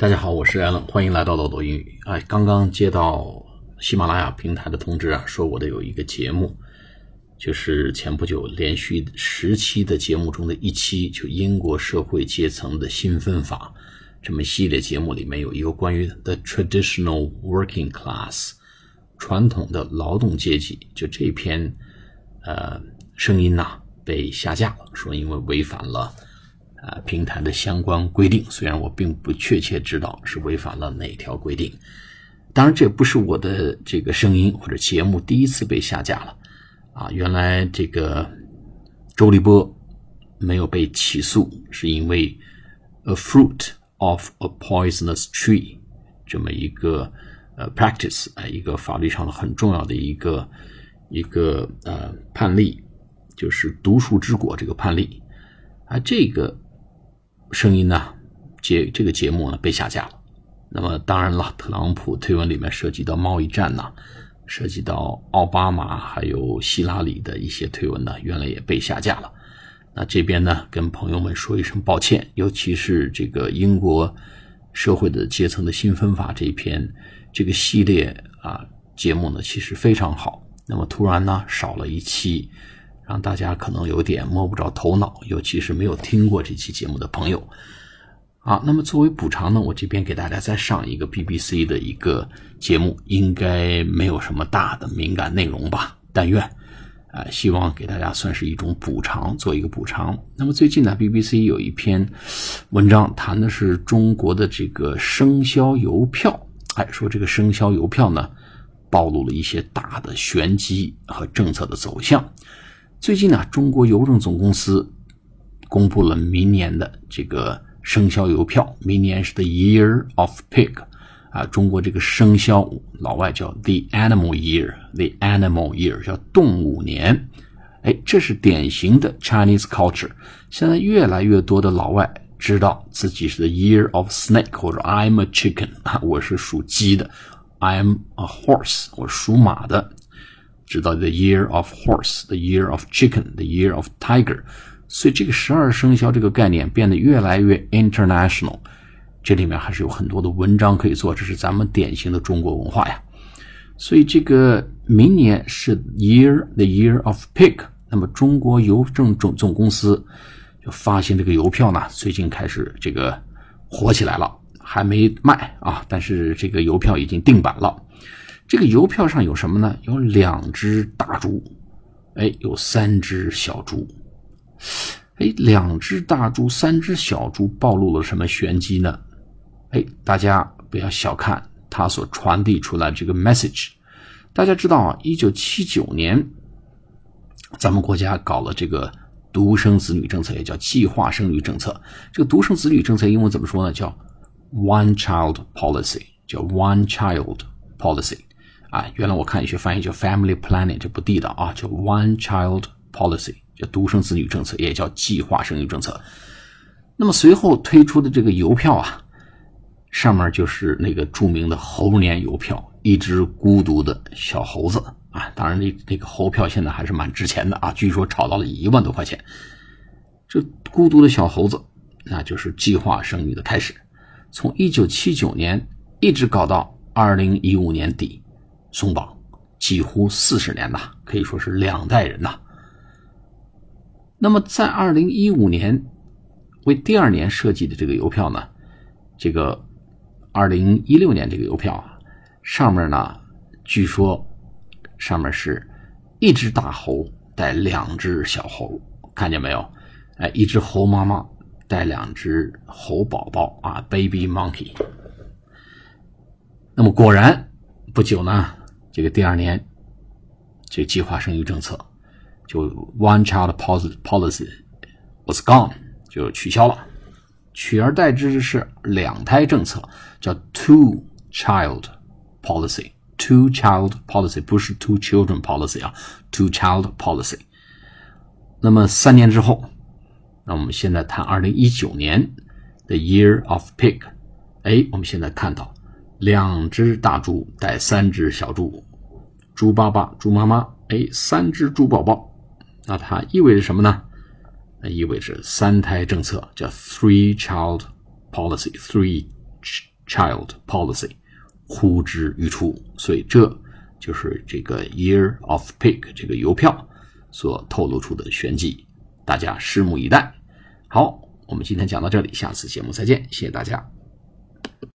大家好，我是 Allen，欢迎来到豆豆英语。哎，刚刚接到喜马拉雅平台的通知啊，说我的有一个节目，就是前不久连续十期的节目中的一期，就英国社会阶层的新分法这么系列节目里面有一个关于 the traditional working class 传统的劳动阶级，就这篇呃声音呐被下架了，说因为违反了。啊，平台的相关规定，虽然我并不确切知道是违反了哪条规定，当然这不是我的这个声音或者节目第一次被下架了。啊，原来这个周立波没有被起诉，是因为 a fruit of a poisonous tree 这么一个呃 practice 啊，一个法律上的很重要的一个一个呃判例，就是毒树之果这个判例啊，这个。声音呢？节这个节目呢被下架了。那么当然了，特朗普推文里面涉及到贸易战呐，涉及到奥巴马还有希拉里的一些推文呢，原来也被下架了。那这边呢，跟朋友们说一声抱歉，尤其是这个英国社会的阶层的新分法这一篇这个系列啊节目呢，其实非常好。那么突然呢少了一期。让大家可能有点摸不着头脑，尤其是没有听过这期节目的朋友。好，那么作为补偿呢，我这边给大家再上一个 BBC 的一个节目，应该没有什么大的敏感内容吧？但愿，啊，希望给大家算是一种补偿，做一个补偿。那么最近呢，BBC 有一篇文章谈的是中国的这个生肖邮票，哎，说这个生肖邮票呢，暴露了一些大的玄机和政策的走向。最近呢，中国邮政总公司公布了明年的这个生肖邮票。明年是 the year of pig，啊，中国这个生肖老外叫 the animal year，the animal year 叫动物年。哎，这是典型的 Chinese culture。现在越来越多的老外知道自己是 the year of snake，或者 I'm a chicken，啊，我是属鸡的；I'm a horse，我属马的。知道 the year of horse，the year of chicken，the year of tiger，所以这个十二生肖这个概念变得越来越 international。这里面还是有很多的文章可以做，这是咱们典型的中国文化呀。所以这个明年是 year，the year of pig。那么中国邮政总总公司就发行这个邮票呢，最近开始这个火起来了，还没卖啊，但是这个邮票已经定版了。这个邮票上有什么呢？有两只大猪，哎，有三只小猪，哎，两只大猪，三只小猪，暴露了什么玄机呢？哎，大家不要小看它所传递出来这个 message。大家知道啊，一九七九年，咱们国家搞了这个独生子女政策，也叫计划生育政策。这个独生子女政策英文怎么说呢？叫 one child policy，叫 one child policy。啊，原来我看有些翻译叫 family planning，这不地道啊，叫 one child policy，叫独生子女政策，也叫计划生育政策。那么随后推出的这个邮票啊，上面就是那个著名的猴年邮票，一只孤独的小猴子啊。当然，那那个猴票现在还是蛮值钱的啊，据说炒到了一万多块钱。这孤独的小猴子，那就是计划生育的开始，从一九七九年一直搞到二零一五年底。松绑几乎四十年呐，可以说是两代人呐。那么在二零一五年为第二年设计的这个邮票呢，这个二零一六年这个邮票啊，上面呢据说上面是一只大猴带两只小猴，看见没有？哎，一只猴妈妈带两只猴宝宝啊，baby monkey。那么果然不久呢。这个第二年，这计划生育政策就 one child policy was gone 就取消了，取而代之的是两胎政策，叫 two child policy。two child policy 不是 two children policy 啊，two child policy。那么三年之后，那我们现在谈二零一九年的 year of pig。哎，我们现在看到。两只大猪带三只小猪，猪爸爸、猪妈妈，哎，三只猪宝宝，那它意味着什么呢？那意味着三胎政策，叫 three child policy，three child policy 呼之欲出，所以这就是这个 Year of Pig 这个邮票所透露出的玄机，大家拭目以待。好，我们今天讲到这里，下次节目再见，谢谢大家。